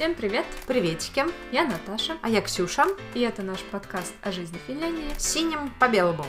Всем привет! Приветики! Я Наташа. А я Ксюша. И это наш подкаст о жизни в Финляндии. Синим по белому.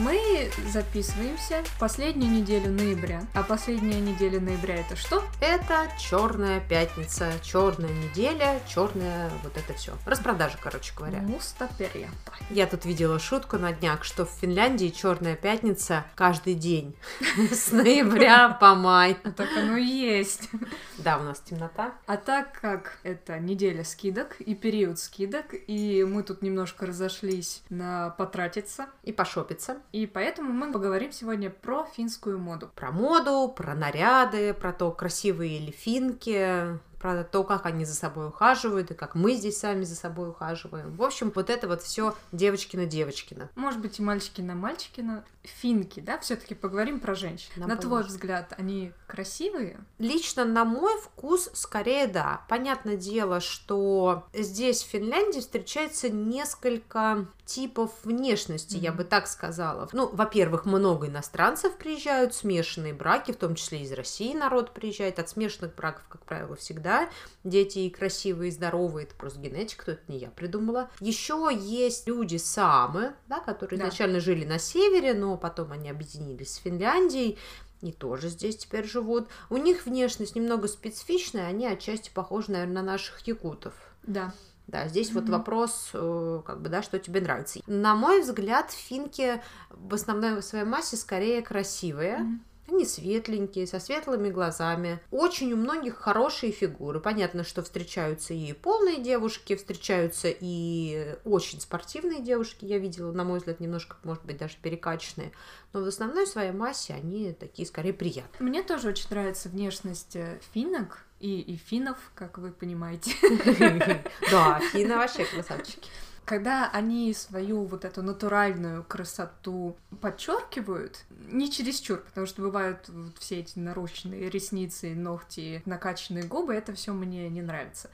Мы записываемся в последнюю неделю ноября. А последняя неделя ноября это что? Это черная пятница, черная неделя, черная вот это все. Распродажа, короче говоря. Мустаперья. Я тут видела шутку на днях, что в Финляндии черная пятница каждый день. С ноября по май. Так оно и есть. Да, у нас темнота. А так как это неделя скидок и период скидок, и мы тут немножко разошлись на потратиться, И пошопиться. И поэтому мы поговорим сегодня про финскую моду. Про моду, про наряды, про то, красивые ли финки, про то, как они за собой ухаживают, и как мы здесь сами за собой ухаживаем. В общем, вот это вот все девочкина-девочкина. Может быть, и мальчики на мальчикина. Финки, да? Все-таки поговорим про женщин. Нам на твой поможет. взгляд, они красивые? Лично на мой вкус, скорее да. Понятное дело, что здесь, в Финляндии, встречается несколько типов внешности, я Мгм. бы так сказала. Ну, во-первых, много иностранцев приезжают, смешанные браки, в том числе из России народ приезжает. От смешанных браков, как правило, всегда дети и красивые, и здоровые. Это просто генетика, то это не я придумала. Еще есть люди самы, да, которые Да. изначально жили на севере, но потом они объединились с Финляндией и тоже здесь теперь живут. У них внешность немного специфичная, они отчасти похожи, наверное, на наших якутов. Да. Да, здесь вот Мгм. вопрос, э, как бы, да, что тебе нравится. На мой взгляд, финки в основной своей массе скорее красивые. Мгм. Они светленькие, со светлыми глазами. Очень у многих хорошие фигуры. Понятно, что встречаются и полные девушки, встречаются и очень спортивные девушки. Я видела, на мой взгляд, немножко, может быть, даже перекачанные. Но в основной своей массе они такие, скорее, приятные. Мне тоже очень нравится внешность э, финок и, и финнов, как вы понимаете. Да, финны вообще красавчики. Когда они свою вот эту натуральную красоту подчеркивают, не чересчур, потому что бывают вот все эти нарощенные ресницы, ногти, накачанные губы, это все мне не нравится.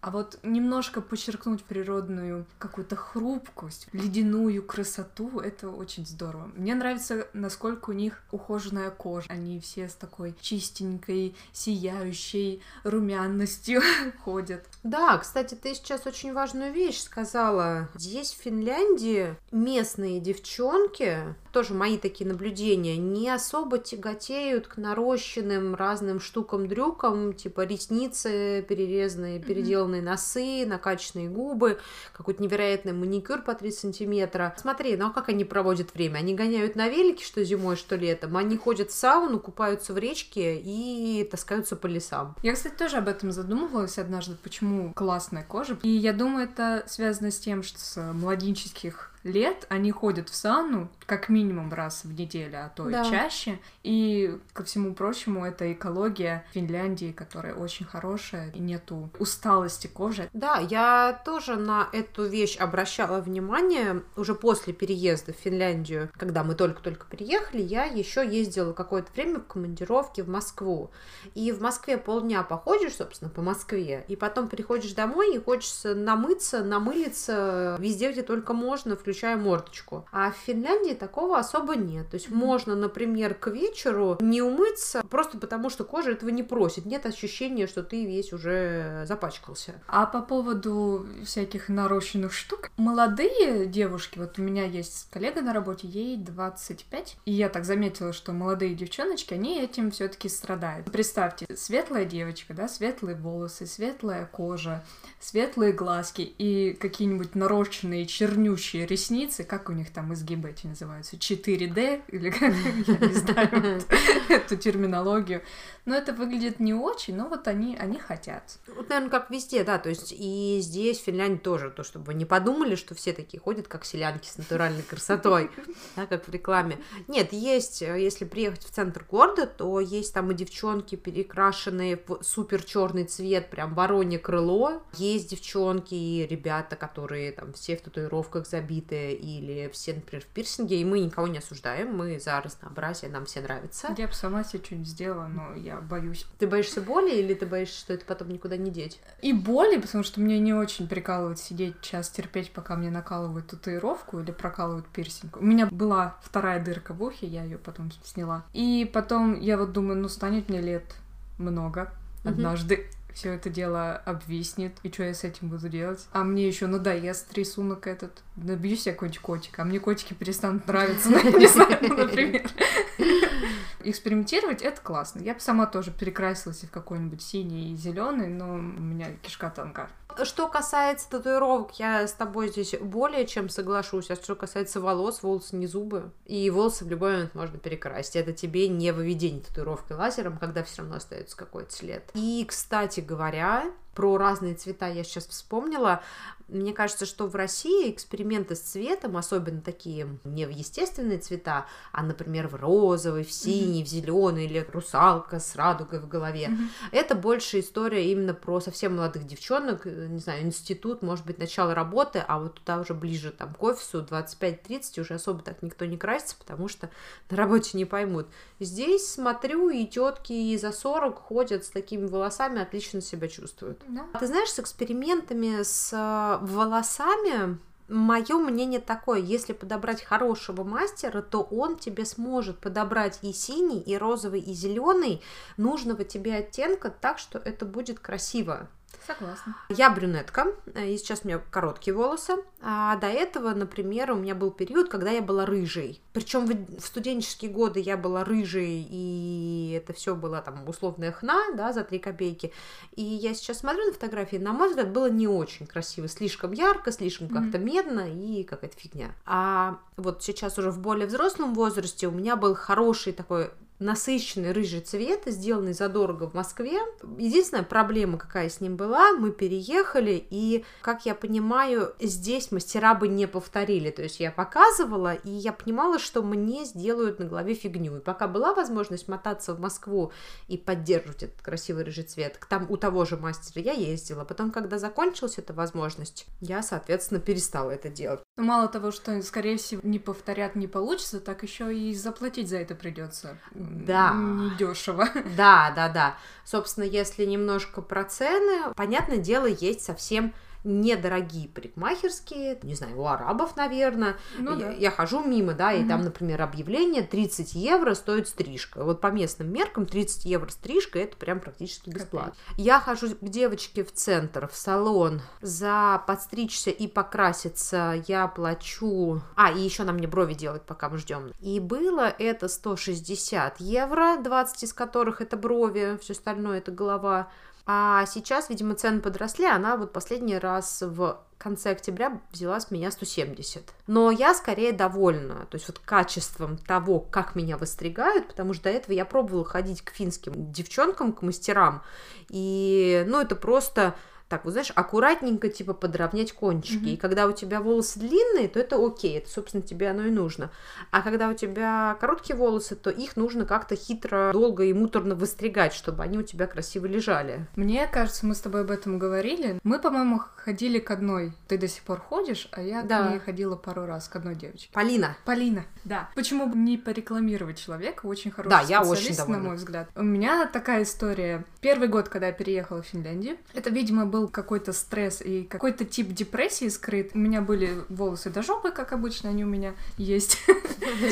А вот немножко подчеркнуть природную какую-то хрупкость, ледяную красоту, это очень здорово. Мне нравится, насколько у них ухоженная кожа. Они все с такой чистенькой, сияющей румяностью ходят. Да, кстати, ты сейчас очень важную вещь сказала. Здесь, в Финляндии, местные девчонки, тоже мои такие наблюдения, не особо тяготеют к нарощенным разным штукам-дрюкам, типа ресницы перерезанные, переделанные носы, накачанные губы, какой-то невероятный маникюр по 3 сантиметра. Смотри, ну а как они проводят время? Они гоняют на велике, что зимой, что летом. Они ходят в сауну, купаются в речке и таскаются по лесам. Я, кстати, тоже об этом задумывалась однажды, почему классная кожа. И я думаю, это связано с тем, что с младенческих лет они ходят в сауну как минимум раз в неделю, а то Да. и чаще. И, ко всему прочему, это экология Финляндии, которая очень хорошая, и нету усталости кожи. Да, я тоже на эту вещь обращала внимание уже после переезда в Финляндию. Когда мы только-только переехали, я еще ездила какое-то время в командировке в Москву. И в Москве полдня походишь, собственно, по Москве, и потом приходишь домой и хочется намыться, намылиться везде, где только можно, включая мордочку. А в Финляндии такого особо нет. То есть можно, например, к вечеру не умыться, просто потому что кожа этого не просит. Нет ощущения, что ты весь уже запачкался. А по поводу всяких нарощенных штук, молодые девушки, вот у меня есть коллега на работе, ей 25, и я так заметила, что молодые девчоночки, они этим все таки страдают. Представьте, светлая девочка, да, светлые волосы, светлая кожа, светлые глазки и какие-нибудь нарощенные чернющие ресницы, как у них там изгибы эти называются, 4D, или как, я не знаю эту терминологию. Но это выглядит не очень, но вот они, они хотят. Вот, наверное, как везде, да, то есть и здесь, в Финляндии тоже, то, чтобы не подумали, что все такие ходят, как селянки с натуральной красотой, да, как в рекламе. Нет, есть, э, если приехать в центр города, то есть там и девчонки, перекрашенные в супер черный цвет, прям воронье крыло, есть девчонки и ребята, которые там все в татуировках забиты, побритые или все, например, в пирсинге, и мы никого не осуждаем, мы за разнообразие, нам все нравится. Я бы сама себе что-нибудь сделала, но я боюсь. Ты боишься боли или ты боишься, что это потом никуда не деть? И боли, потому что мне не очень прикалывает сидеть час терпеть, пока мне накалывают татуировку или прокалывают пирсинг. У меня была вторая дырка в ухе, я ее потом сняла. И потом я вот думаю, ну станет мне лет много однажды. Все это дело обвиснет, и что я с этим буду делать? А мне еще надоест рисунок этот. Набью себе какой-нибудь котик, а мне котики перестанут нравиться, ну, я не знаю, например. Экспериментировать это классно. Я бы сама тоже перекрасилась в какой-нибудь синий и зеленый, но у меня кишка тонка. Что касается татуировок, я с тобой здесь более чем соглашусь. А что касается волос, волосы не зубы. И волосы в любой момент можно перекрасить. Это тебе не выведение татуировки лазером, когда все равно остается какой-то след. И, кстати говоря, про разные цвета я сейчас вспомнила. Мне кажется, что в России эксперименты с цветом, особенно такие не в естественные цвета, а, например, в розовый, в синий, mm-hmm. в зеленый или русалка с радугой в голове, mm-hmm. это больше история именно про совсем молодых девчонок, э, не знаю, институт, может быть, начало работы, а вот туда уже ближе там к офису 25-30 уже особо так никто не красится, потому что на работе не поймут. Здесь смотрю, и тетки и за 40 ходят с такими волосами, отлично себя чувствуют. Да. Ты знаешь, с экспериментами с э, волосами Мое мнение такое, если подобрать хорошего мастера, то он тебе сможет подобрать и синий, и розовый, и зеленый нужного тебе оттенка так, что это будет красиво. Согласна. Я брюнетка, и сейчас у меня короткие волосы. А до этого, например, у меня был период, когда я была рыжей. Причем в студенческие годы я была рыжей, и это все было там условная хна, да, за три копейки. И я сейчас смотрю на фотографии, на мой взгляд, было не очень красиво, слишком ярко, слишком mm-hmm. как-то медно и какая-то фигня. А вот сейчас уже в более взрослом возрасте у меня был хороший такой насыщенный рыжий цвет, сделанный задорого в Москве. Единственная проблема, какая с ним была, мы переехали, и, как я понимаю, здесь мастера бы не повторили. То есть я показывала, и я понимала, что мне сделают на голове фигню. И пока была возможность мотаться в Москву и поддерживать этот красивый рыжий цвет, там у того же мастера я ездила. Потом, когда закончилась эта возможность, я, соответственно, перестала это делать. Ну, мало того, что, скорее всего, не повторят, не получится, так еще и заплатить за это придется да. недешево. Да, да, да. Собственно, если немножко про цены, понятное дело, есть совсем недорогие парикмахерские, не знаю, у арабов, наверное. Ну, я, да. я хожу мимо, да, и угу. там, например, объявление 30 евро стоит стрижка. Вот по местным меркам 30 евро стрижка это прям практически бесплатно. Капец. Я хожу к девочке в центр, в салон. За подстричься и покраситься я плачу... А, и еще на мне брови делать, пока мы ждем. И было это 160 евро, 20 из которых это брови, все остальное это голова. А сейчас, видимо, цены подросли, она вот последний раз в конце октября взяла с меня 170. Но я скорее довольна, то есть вот качеством того, как меня выстригают, потому что до этого я пробовала ходить к финским девчонкам, к мастерам, и, ну, это просто так, вот знаешь, аккуратненько, типа, подровнять кончики. Mm-hmm. И когда у тебя волосы длинные, то это окей, это, собственно, тебе оно и нужно. А когда у тебя короткие волосы, то их нужно как-то хитро, долго и муторно выстригать, чтобы они у тебя красиво лежали. Мне кажется, мы с тобой об этом говорили. Мы, по-моему, ходили к одной. Ты до сих пор ходишь, а я да. к ней ходила пару раз, к одной девочке. Полина. Полина, да. Почему бы не порекламировать человека? Очень хороший да, я очень на мой взгляд. У меня такая история. Первый год, когда я переехала в Финляндию, это, видимо, был был какой-то стресс и какой-то тип депрессии скрыт. У меня были волосы до жопы, как обычно, они у меня есть.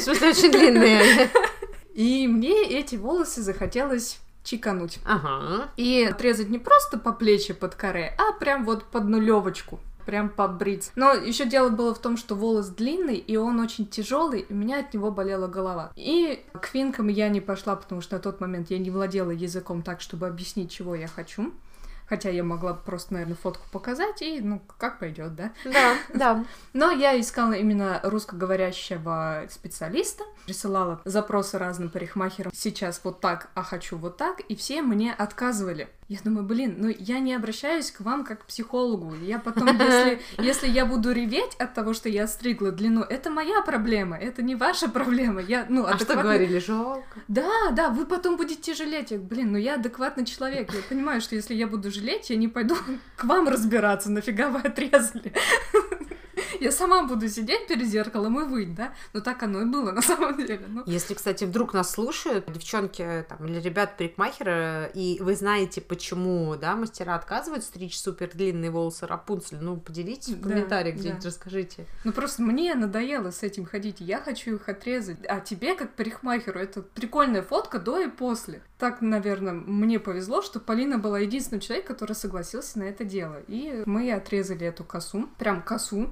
Смысле, очень длинные. И мне эти волосы захотелось чекануть. Ага. И отрезать не просто по плечи под каре, а прям вот под нулевочку прям побрить. Но еще дело было в том, что волос длинный, и он очень тяжелый, и у меня от него болела голова. И к финкам я не пошла, потому что на тот момент я не владела языком так, чтобы объяснить, чего я хочу. Хотя я могла просто, наверное, фотку показать и, ну, как пойдет, да? Да, да. Но я искала именно русскоговорящего специалиста, присылала запросы разным парикмахерам. Сейчас вот так, а хочу вот так, и все мне отказывали. Я думаю, блин, ну я не обращаюсь к вам как к психологу. Я потом, если, если я буду реветь от того, что я стригла длину, это моя проблема, это не ваша проблема. Я, ну, адекватно... А что говорили, жалко? Да, да, вы потом будете жалеть. Я, блин, ну я адекватный человек. Я понимаю, что если я буду жалеть, я не пойду к вам разбираться, нафига вы отрезали. Я сама буду сидеть перед зеркалом и выть, да? Ну так оно и было на самом деле. Ну. Если, кстати, вдруг нас слушают девчонки там, или ребят парикмахера, и вы знаете, почему, да, мастера отказывают стричь супер длинные волосы Рапунцель, ну, поделитесь в Да, комментариях где-нибудь, да. расскажите. Ну просто мне надоело с этим ходить, я хочу их отрезать. А тебе, как парикмахеру, это прикольная фотка до и после. Так, наверное, мне повезло, что Полина была единственным человеком, который согласился на это дело. И мы отрезали эту косу, прям косу.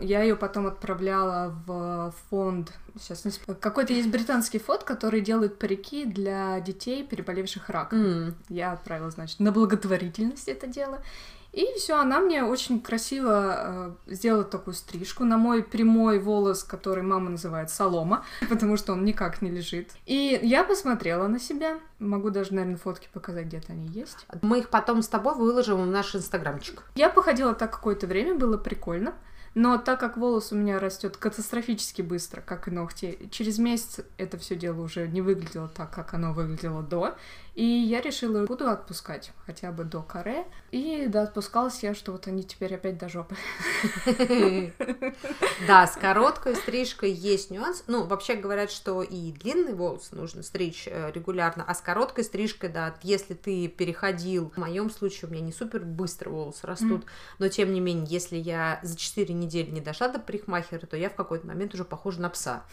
Я ее потом отправляла в фонд. Сейчас не. Какой-то есть британский фонд, который делает парики для детей, переболевших раком. М, Я отправила, значит, на благотворительность это дело. И все, она мне очень красиво э, сделала такую стрижку на мой прямой волос, который мама называет солома, потому что он никак не лежит. И я посмотрела на себя. Могу даже, наверное, фотки показать, где-то они есть. Мы их потом с тобой выложим в наш инстаграмчик. Я походила так какое-то время, было прикольно. Но так как волос у меня растет катастрофически быстро, как и ногти, через месяц это все дело уже не выглядело так, как оно выглядело до. И я решила, буду отпускать хотя бы до каре. И да, отпускалась я, что вот они теперь опять до жопы. Да, с короткой стрижкой есть нюанс. Ну, вообще говорят, что и длинный волос нужно стричь э, регулярно, а с короткой стрижкой, да, если ты переходил, в моем случае у меня не супер быстро волосы растут, но тем не менее, если я за 4 недели не дошла до парикмахера, то я в какой-то момент уже похожа на пса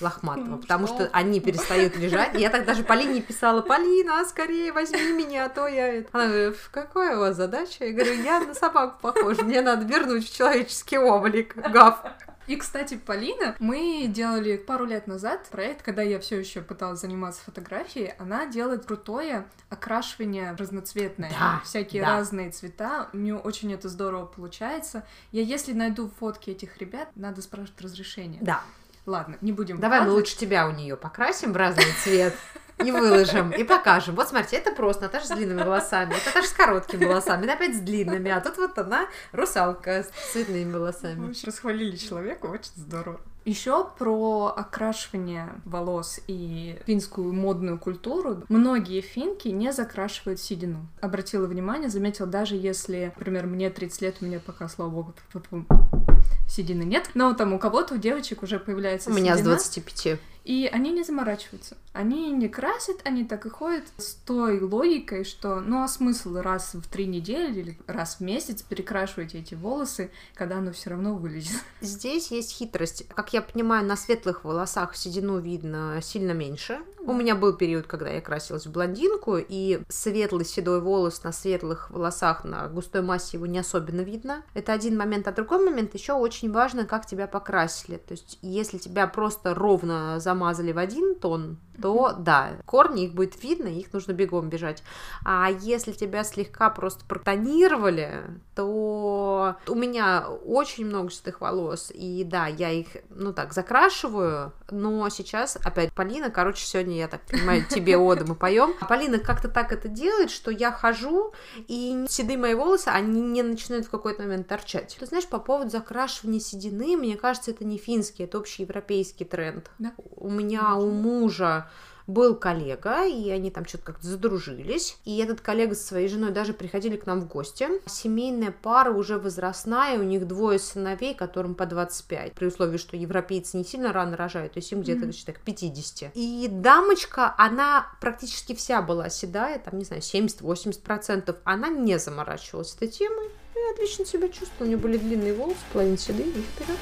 лохматого, Ну, потому что? они перестают лежать. Я так даже Полине писала, Полина, скорее возьми меня, а то я... это». Она говорит, какая у вас задача? Я говорю, я на собаку похожа, мне надо вернуть в человеческий облик. Гав. И, кстати, Полина, мы делали пару лет назад проект, когда я все еще пыталась заниматься фотографией, она делает крутое окрашивание разноцветное, Да, всякие да. разные цвета, у нее очень это здорово получается. Я если найду фотки этих ребят, надо спрашивать разрешение. Да. Ладно, не будем Давай мы лучше тебя у нее покрасим в разный цвет и выложим, и покажем. Вот смотрите, это просто Наташа с длинными волосами, это Наташа с короткими волосами, она опять с длинными, а тут вот она русалка с цветными волосами. Мы очень расхвалили человека, очень здорово. Еще про окрашивание волос и финскую модную культуру. Многие финки не закрашивают седину. Обратила внимание, заметила, даже если, например, мне 30 лет, у меня пока, слава богу, седины нет, но там у кого-то, у девочек уже появляется У меня с седина, 25. И они не заморачиваются. Они не красят, они так и ходят с той логикой, что ну а смысл раз в три недели или раз в месяц перекрашивать эти волосы, когда оно все равно вылезет. Здесь есть хитрость. Как я понимаю, на светлых волосах седину видно сильно меньше. У меня был период, когда я красилась в блондинку, и светлый седой волос на светлых волосах, на густой массе его не особенно видно. Это один момент. А другой момент еще очень важно, как тебя покрасили. То есть, если тебя просто ровно замазали в один тон, то да, корни их будет видно, их нужно бегом бежать. А если тебя слегка просто протонировали, то у меня очень много чистых волос, и да, я их, ну так, закрашиваю, но сейчас, опять, Полина, короче, сегодня, я так понимаю, тебе оды мы поем. Полина как-то так это делает, что я хожу, и седые мои волосы, они не начинают в какой-то момент торчать. Ты знаешь, по поводу закрашивания седины, мне кажется, это не финский, это общеевропейский тренд. Да. У меня, у мужа был коллега, и они там что-то как-то задружились. И этот коллега со своей женой даже приходили к нам в гости. Семейная пара уже возрастная, у них двое сыновей, которым по 25. При условии, что европейцы не сильно рано рожают, то есть им где-то, так, к 50. И дамочка, она практически вся была седая, там, не знаю, 70-80%. Она не заморачивалась этой темой. И отлично себя чувствовала. У нее были длинные волосы, половина седые, и вперед.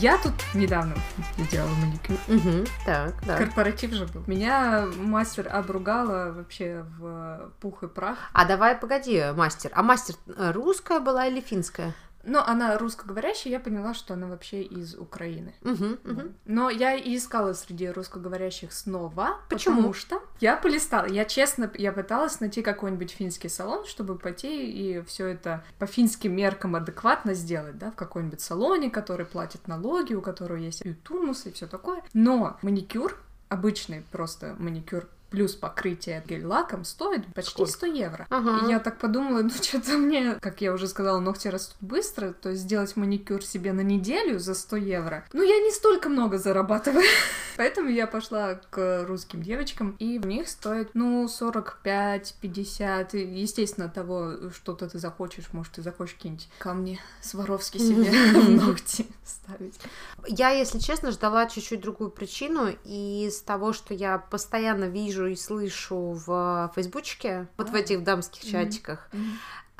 Я тут недавно сделала маникюр. Угу, так, да. Корпоратив же был. Меня мастер обругала вообще в пух и прах. А давай, погоди, мастер. А мастер э, русская была или финская? Но она русскоговорящая, я поняла, что она вообще из Украины. Угу, угу. Но я и искала среди русскоговорящих снова, Почему? потому что я полистала. Я честно, я пыталась найти какой-нибудь финский салон, чтобы пойти и все это по финским меркам адекватно сделать, да, в какой-нибудь салоне, который платит налоги, у которого есть и тунус и все такое. Но маникюр, обычный просто маникюр плюс покрытие гель-лаком стоит почти Сколько? 100 евро. Ага. И я так подумала, ну что-то мне, как я уже сказала, ногти растут быстро, то есть сделать маникюр себе на неделю за 100 евро. Ну я не столько много зарабатываю. Поэтому я пошла к русским девочкам, и в них стоит, ну, 45-50. Естественно, того, что-то ты захочешь. Может, ты захочешь какие-нибудь камни Сваровски себе в ногти ставить. Я, если честно, ждала чуть-чуть другую причину. И из того, что я постоянно вижу и слышу в фейсбучке, вот в этих дамских чатиках,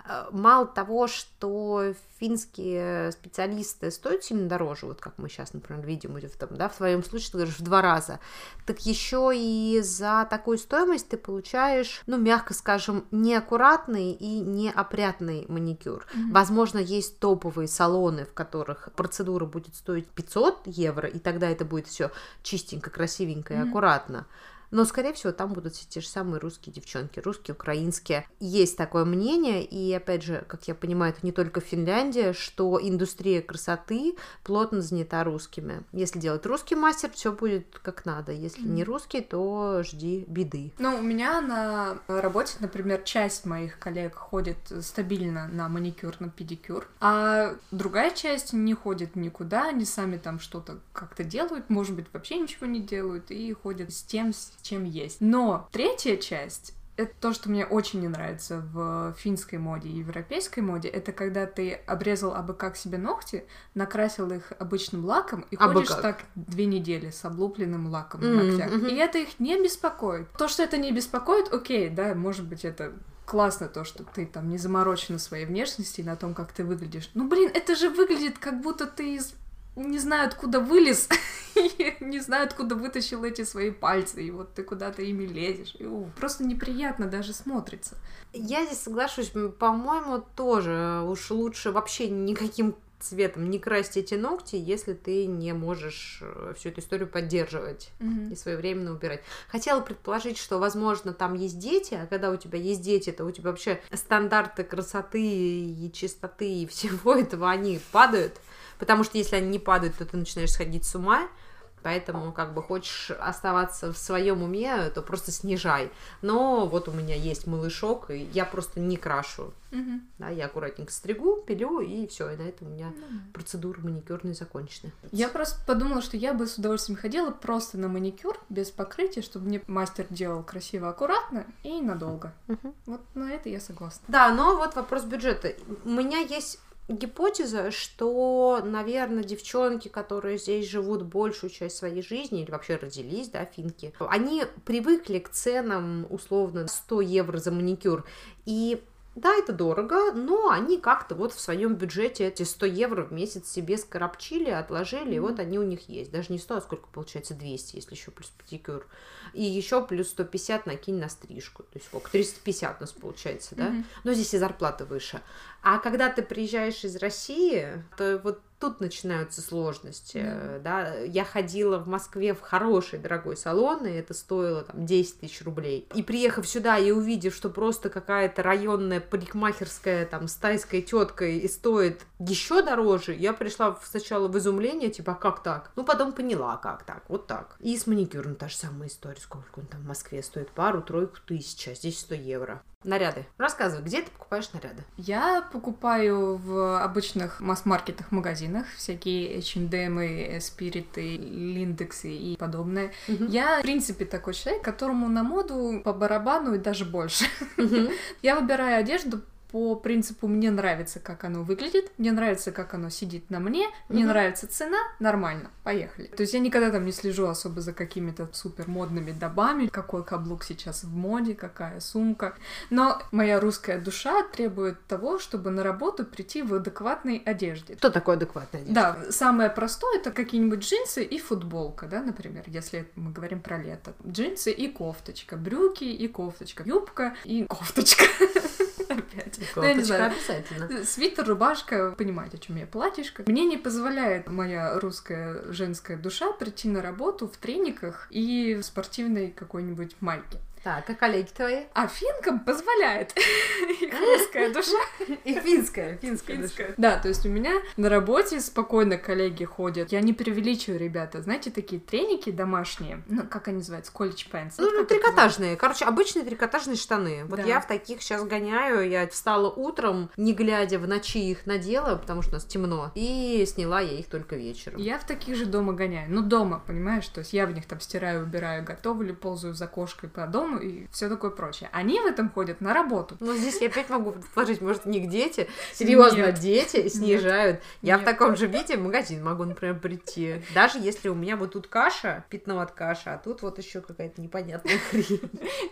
Э, мало того, что финские специалисты стоят сильно дороже, вот как мы сейчас, например, видим, там, да, в твоем случае ты говоришь в два раза, так еще и за такую стоимость ты получаешь, ну, мягко скажем, неаккуратный и неопрятный маникюр. Mm-hmm. Возможно, есть топовые салоны, в которых процедура будет стоить 500 евро, и тогда это будет все чистенько, красивенько и mm-hmm. аккуратно. Но, скорее всего, там будут все те же самые русские девчонки, русские, украинские. Есть такое мнение, и, опять же, как я понимаю, это не только Финляндия, что индустрия красоты плотно занята русскими. Если делать русский мастер, все будет как надо. Если mm-hmm. не русский, то жди беды. Ну, у меня на работе, например, часть моих коллег ходит стабильно на маникюр, на педикюр, а другая часть не ходит никуда, они сами там что-то как-то делают, может быть, вообще ничего не делают, и ходят с тем, с чем есть. Но третья часть это то, что мне очень не нравится в финской моде и европейской моде, это когда ты обрезал абы как себе ногти, накрасил их обычным лаком и абы ходишь как. так две недели с облупленным лаком mm-hmm. на ногтях. Mm-hmm. И это их не беспокоит. То, что это не беспокоит, окей, да, может быть, это классно то, что ты там не заморочена своей внешности и на том, как ты выглядишь. Ну, блин, это же выглядит, как будто ты из не знаю, откуда вылез, не знаю, откуда вытащил эти свои пальцы, и вот ты куда-то ими лезешь. И, у, просто неприятно даже смотрится. Я здесь соглашусь, по-моему, тоже уж лучше вообще никаким цветом не красить эти ногти, если ты не можешь э, всю эту историю поддерживать mm-hmm. и своевременно убирать. Хотела предположить, что, возможно, там есть дети, а когда у тебя есть дети, то у тебя вообще стандарты красоты и чистоты и всего этого, они падают. Потому что если они не падают, то ты начинаешь сходить с ума. Поэтому, как бы, хочешь оставаться в своем уме, то просто снижай. Но вот у меня есть малышок, и я просто не крашу. Угу. Да, я аккуратненько стригу, пилю, и все, и на этом у меня угу. процедуры маникюрные закончены. Я просто подумала, что я бы с удовольствием ходила просто на маникюр, без покрытия, чтобы мне мастер делал красиво, аккуратно и надолго. Угу. Вот на это я согласна. Да, но вот вопрос бюджета. У меня есть гипотеза, что, наверное, девчонки, которые здесь живут большую часть своей жизни или вообще родились, да, финки, они привыкли к ценам условно 100 евро за маникюр. И да, это дорого, но они как-то вот в своем бюджете эти 100 евро в месяц себе скоропчили, отложили, mm-hmm. и вот они у них есть. Даже не 100, а сколько получается, 200, если еще плюс педикюр. И еще плюс 150 накинь на стрижку. То есть сколько? 350 у нас получается, да? Mm-hmm. Но здесь и зарплата выше. А когда ты приезжаешь из России, то вот тут начинаются сложности, mm. да, я ходила в Москве в хороший дорогой салон, и это стоило там 10 тысяч рублей, и приехав сюда и увидев, что просто какая-то районная парикмахерская там с тайской теткой и стоит еще дороже, я пришла сначала в изумление, типа, а как так? Ну, потом поняла, как так, вот так. И с маникюром та же самая история, сколько он там в Москве стоит, пару-тройку тысяч, а здесь 100 евро. Наряды. Рассказывай, где ты покупаешь наряды? Я покупаю в обычных масс-маркетах, магазинах, всякие H&M, Spirit, Lindex и подобное. Угу. Я, в принципе, такой человек, которому на моду по барабану и даже больше. Угу. Я выбираю одежду по принципу мне нравится, как оно выглядит, мне нравится, как оно сидит на мне, мне нравится цена, нормально, поехали. То есть я никогда там не слежу особо за какими-то супер модными добами, какой каблук сейчас в моде, какая сумка. Но моя русская душа требует того, чтобы на работу прийти в адекватной одежде. Что такое адекватная одежда? Да, самое простое это какие-нибудь джинсы и футболка, да, например, если мы говорим про лето. Джинсы и кофточка, брюки и кофточка, юбка и кофточка. Опять. Ну, я не знаю. обязательно. Свитер, рубашка, понимаете, о чем я, платьишко. Мне не позволяет моя русская женская душа прийти на работу в трениках и в спортивной какой-нибудь майке. Так, а коллеги твои? А финкам позволяет их русская душа. И финская, финская душа. Да, то есть у меня на работе спокойно коллеги ходят. Я не преувеличиваю, ребята. Знаете, такие треники домашние. Ну, как они называются? Колледж pants. Ну, трикотажные. Короче, обычные трикотажные штаны. Вот я в таких сейчас гоняю. Я встала утром, не глядя в ночи их надела, потому что у нас темно. И сняла я их только вечером. Я в таких же дома гоняю. Ну, дома, понимаешь? То есть я в них там стираю, убираю, готовлю, ползаю за кошкой по дому и все такое прочее. Они в этом ходят на работу. Ну, здесь я опять могу предположить, может, у них дети. Серьезно, Нет. дети снижают. Я в Нет. таком же виде в магазин могу, например, прийти. Даже если у меня вот тут каша, питноват каша, а тут вот еще какая-то непонятная хрень.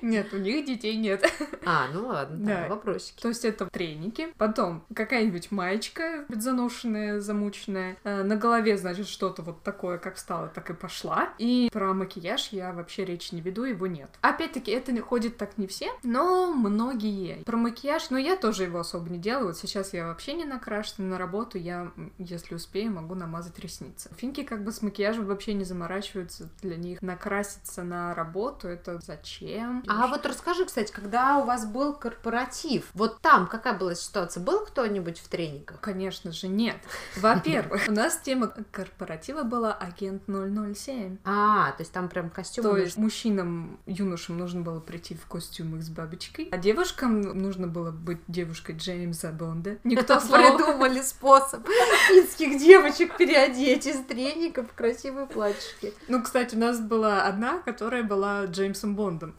Нет, у них детей нет. А, ну ладно, Да. вопросики. То есть это треники, потом какая-нибудь маечка заношенная, замученная, Э, на голове, значит, что-то вот такое, как встала, так и пошла. И про макияж я вообще речи не веду, его нет. Опять-таки, это ходит так не все, но многие. Про макияж, ну, я тоже его особо не делаю. Вот сейчас я вообще не накрашена на работу, я, если успею, могу намазать ресницы. Финки как бы с макияжем вообще не заморачиваются. Для них накраситься на работу, это зачем? А вот расскажи, кстати, когда у вас был корпоратив, вот там какая была ситуация? Был кто-нибудь в трениках? Конечно же, нет. Во-первых, у нас тема корпоратива была агент 007. А, то есть там прям костюм. То есть мужчинам, юношам нужно было прийти в костюмах с бабочкой, а девушкам нужно было быть девушкой Джеймса Бонда. Никто придумали способ финских девочек переодеть из треников в красивые платьишки. Ну, кстати, у нас была одна, которая была Джеймсом Бондом.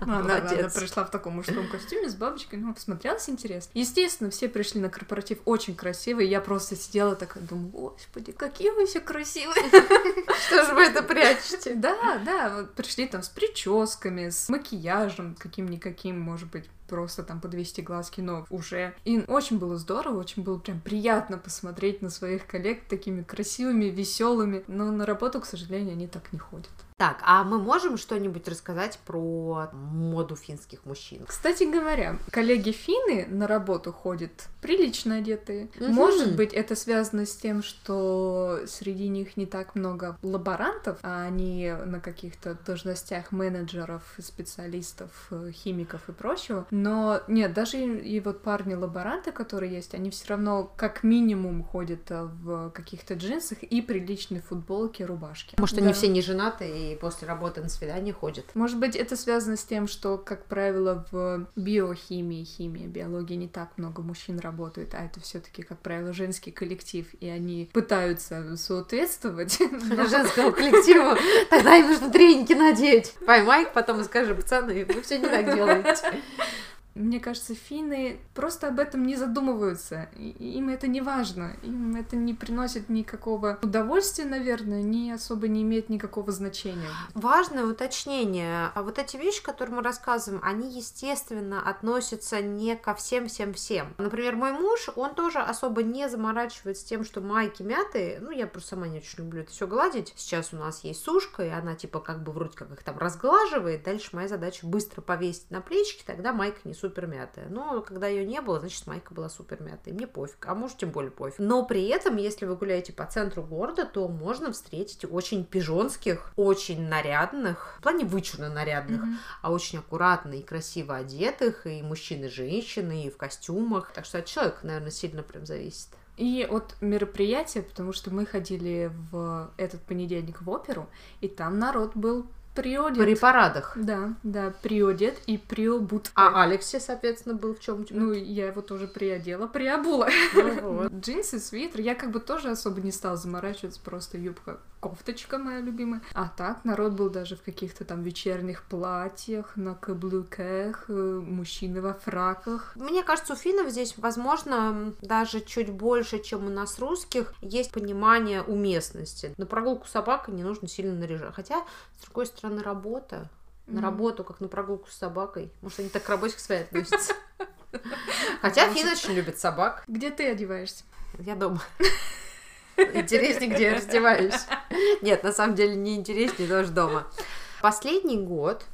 Ну, Она, она пришла в таком мужском костюме с бабочкой, ну, посмотрелась интересно. Естественно, все пришли на корпоратив очень красивые, я просто сидела такая, думаю, господи, какие вы все красивые. Что же вы это прячете? Да, да, пришли там с прическами, с макияжем, каким-никаким, может быть, просто там подвести глазки, но уже. И очень было здорово, очень было прям приятно посмотреть на своих коллег такими красивыми, веселыми, но на работу, к сожалению, они так не ходят. Так, а мы можем что-нибудь рассказать про моду финских мужчин? Кстати говоря, коллеги финны на работу ходят прилично одетые. Мгм. Может быть, это связано с тем, что среди них не так много лаборантов, а они на каких-то должностях менеджеров, специалистов, э, химиков и прочего. Но нет, даже и, и вот парни-лаборанты, которые есть, они все равно как минимум ходят э, в каких-то джинсах и приличной футболке, рубашке. Может, Да. они все не женаты и после работы на свидание ходят? Может быть, это связано с тем, что, как правило, в биохимии, химии, биологии не так много мужчин работает, а это все-таки, как правило, женский коллектив, и они пытаются соответствовать. Для женского коллектива. Тогда им нужно треники надеть. Поймай их потом и скажи, пацаны, вы все не так делаете. Мне кажется, финны просто об этом не задумываются. Им это не важно. Им это не приносит никакого удовольствия, наверное, не особо не имеет никакого значения. Важное уточнение. А вот эти вещи, которые мы рассказываем, они, естественно, относятся не ко всем-всем-всем. Например, мой муж, он тоже особо не заморачивается тем, что майки мятые. Ну, я просто сама не очень люблю это все гладить. Сейчас у нас есть сушка, и она типа как бы вроде как их там разглаживает. Дальше моя задача быстро повесить на плечики, тогда майка не супер мятая. Но когда ее не было, значит майка была супер мятая. Мне пофиг, а может тем более пофиг. Но при этом, если вы гуляете по центру города, то можно встретить очень пижонских, очень нарядных, в плане вычурно нарядных, а очень аккуратно и красиво одетых, и мужчин, и женщины, и в костюмах. Так что от человека, наверное, сильно прям зависит. И от мероприятия, потому что мы ходили в этот понедельник в оперу, и там народ был приодет. При парадах. Да, да, приодет и приобут. А Алексе, соответственно, был в чем Ну, я его тоже приодела, приобула. Ну Джинсы, свитер. Я как бы тоже особо не стала заморачиваться, просто юбка, кофточка моя любимая. А так народ был даже в каких-то там вечерних платьях, на каблуках, э, мужчины во фраках. Мне кажется, у финнов здесь, возможно, даже чуть больше, чем у нас русских, есть понимание уместности. На прогулку с собакой не нужно сильно наряжать. Хотя, с другой стороны, работа. На Мгм. работу, как на прогулку с собакой. Может, они так к работе к своей относятся. Хотя финны очень любят собак. Где ты одеваешься? Я дома. Интереснее, где я раздеваюсь. Нет, на самом деле не интереснее, тоже дома. Последний год,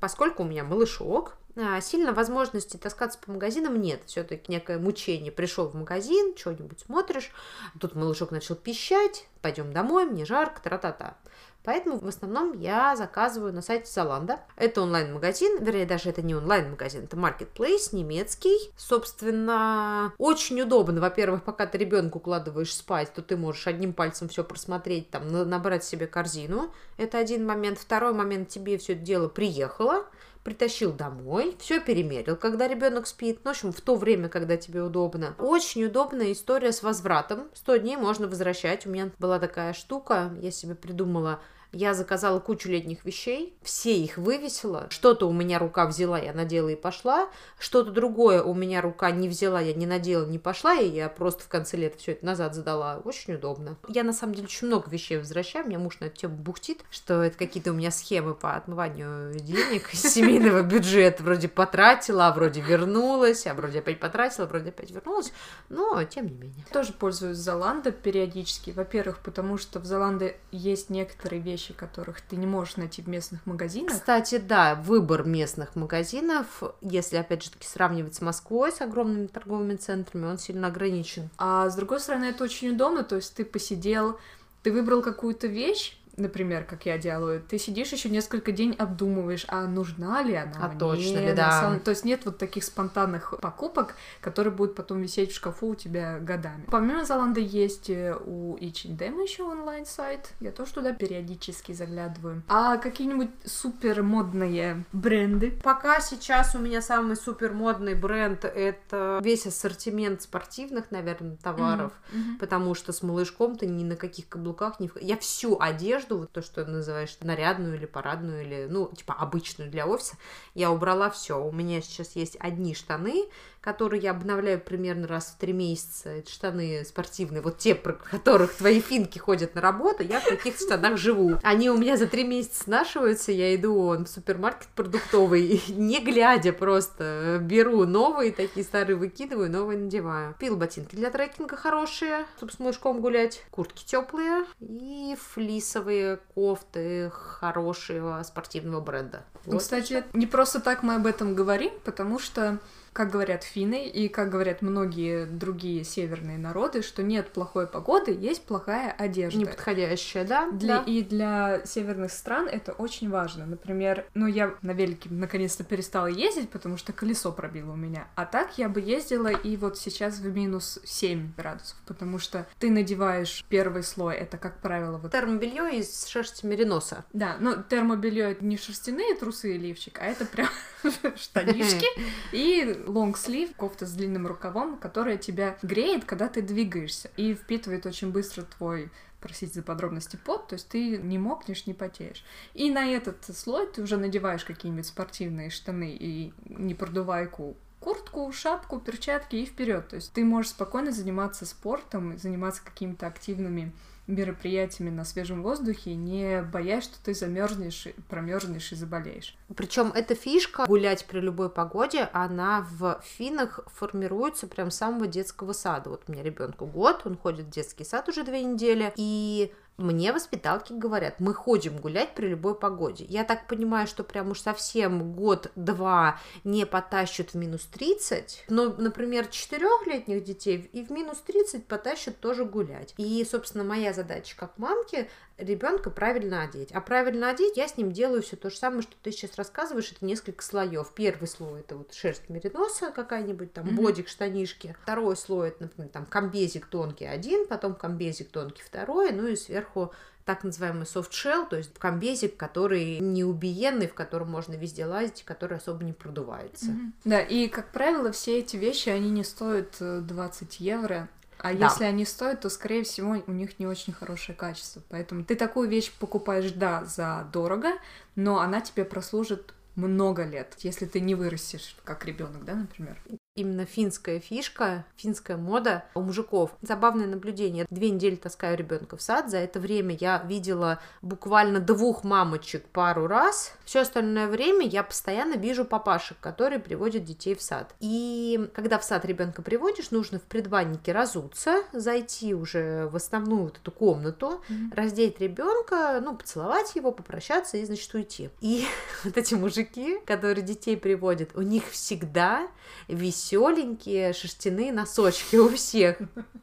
поскольку у меня малышок, а, сильно возможности таскаться по магазинам нет. Все-таки некое мучение. Пришел в магазин, что-нибудь смотришь, тут малышок начал пищать, пойдем домой, мне жарко, тра-та-та. Поэтому в основном я заказываю на сайте Zalando. Это онлайн-магазин, вернее, даже это не онлайн-магазин, это marketplace немецкий. Собственно, очень удобно. Во-первых, пока ты ребенка укладываешь спать, то ты можешь одним пальцем все просмотреть, там, набрать себе корзину. Это один момент. Второй момент, тебе все это дело приехало, притащил домой, все перемерил, когда ребенок спит. Ну, в общем, в то время, когда тебе удобно. Очень удобная история с возвратом. 100 дней можно возвращать. У меня была такая штука, я себе придумала я заказала кучу летних вещей, все их вывесила. Что-то у меня рука взяла, я надела и пошла. Что-то другое у меня рука не взяла, я не надела, не пошла, и я просто в конце лета все это назад задала. Очень удобно. Я на самом деле очень много вещей возвращаю. Меня муж на эту тему бухтит, что это какие-то у меня схемы по отмыванию денег из семейного бюджета. Вроде потратила, а вроде вернулась, а вроде опять потратила, вроде опять вернулась. Но тем не менее. Тоже пользуюсь Золандо периодически. Во-первых, потому что в Золандо есть некоторые вещи, вещи, которых ты не можешь найти в местных магазинах. Кстати, да, выбор местных магазинов, если, опять же таки, сравнивать с Москвой, с огромными торговыми центрами, он сильно ограничен. А с другой стороны, это очень удобно, то есть ты посидел, ты выбрал какую-то вещь, например, как я делаю, ты сидишь еще несколько дней обдумываешь, а нужна ли она а мне? точно ли, да. Самом... То есть нет вот таких спонтанных покупок, которые будут потом висеть в шкафу у тебя годами. Помимо Золанда есть э, у H&M еще онлайн-сайт, я тоже туда периодически заглядываю. А какие-нибудь супер модные бренды? Пока сейчас у меня самый супер модный бренд это весь ассортимент спортивных, наверное, товаров, mm-hmm. потому что с малышком ты ни на каких каблуках не... Я всю одежду одежду, вот то, что называешь нарядную или парадную, или, ну, типа обычную для офиса, я убрала все. У меня сейчас есть одни штаны, которые я обновляю примерно раз в три месяца. Это штаны спортивные, вот те, про которых твои финки ходят на работу, я в таких штанах живу. Они у меня за три месяца снашиваются, я иду в супермаркет продуктовый, не глядя просто беру новые, такие старые выкидываю, новые надеваю. Пил ботинки для трекинга хорошие, чтобы с мышком гулять, куртки теплые и флисовые кофты хорошего спортивного бренда. Вот. Кстати, не просто так мы об этом говорим, потому что как говорят финны и как говорят многие другие северные народы, что нет плохой погоды, есть плохая одежда. Неподходящая, да? Для, да. И для северных стран это очень важно. Например, ну я на велике наконец-то перестала ездить, потому что колесо пробило у меня. А так я бы ездила и вот сейчас в минус 7 градусов, потому что ты надеваешь первый слой, это, как правило, вот... Термобелье из шерсти мериноса. Да, но термобелье не шерстяные трусы и лифчик, а это прям штанишки и лонгслив, кофта с длинным рукавом, которая тебя греет, когда ты двигаешься, и впитывает очень быстро твой просить за подробности пот, то есть ты не мокнешь, не потеешь. И на этот слой ты уже надеваешь какие-нибудь спортивные штаны и непродувайку куртку, шапку, перчатки и вперед. То есть ты можешь спокойно заниматься спортом, заниматься какими-то активными мероприятиями на свежем воздухе, не боясь, что ты замерзнешь, промерзнешь и заболеешь. Причем эта фишка гулять при любой погоде, она в финах формируется прям с самого детского сада. Вот у меня ребенку год, он ходит в детский сад уже две недели, и мне воспиталки говорят, мы ходим гулять при любой погоде. Я так понимаю, что прям уж совсем год-два не потащат в минус 30, но, например, четырехлетних детей и в минус 30 потащат тоже гулять. И, собственно, моя задача как мамки ребенка правильно одеть. А правильно одеть я с ним делаю все то же самое, что ты сейчас рассказываешь, это несколько слоев. Первый слой это вот шерсть мериноса какая-нибудь, там mm-hmm. бодик, штанишки. Второй слой это, например, там комбезик тонкий один, потом комбезик тонкий второй, ну и сверху так называемый shell, то есть комбезик, который неубиенный, в котором можно везде лазить, который особо не продувается. Mm-hmm. Да, и, как правило, все эти вещи, они не стоят 20 э, евро, а да. если они стоят, то, скорее всего, у них не очень хорошее качество. Поэтому ты такую вещь покупаешь, да, за дорого, но она тебе прослужит много лет, если ты не вырастешь как ребенок, да, например именно финская фишка, финская мода у мужиков. Забавное наблюдение. Две недели таскаю ребенка в сад. За это время я видела буквально двух мамочек пару раз. Все остальное время я постоянно вижу папашек, которые приводят детей в сад. И когда в сад ребенка приводишь, нужно в предбаннике разуться, зайти уже в основную вот эту комнату, mm-hmm. раздеть ребенка, ну, поцеловать его, попрощаться и, значит, уйти. И вот эти мужики, которые детей приводят, у них всегда висит веселенькие шерстяные носочки у всех.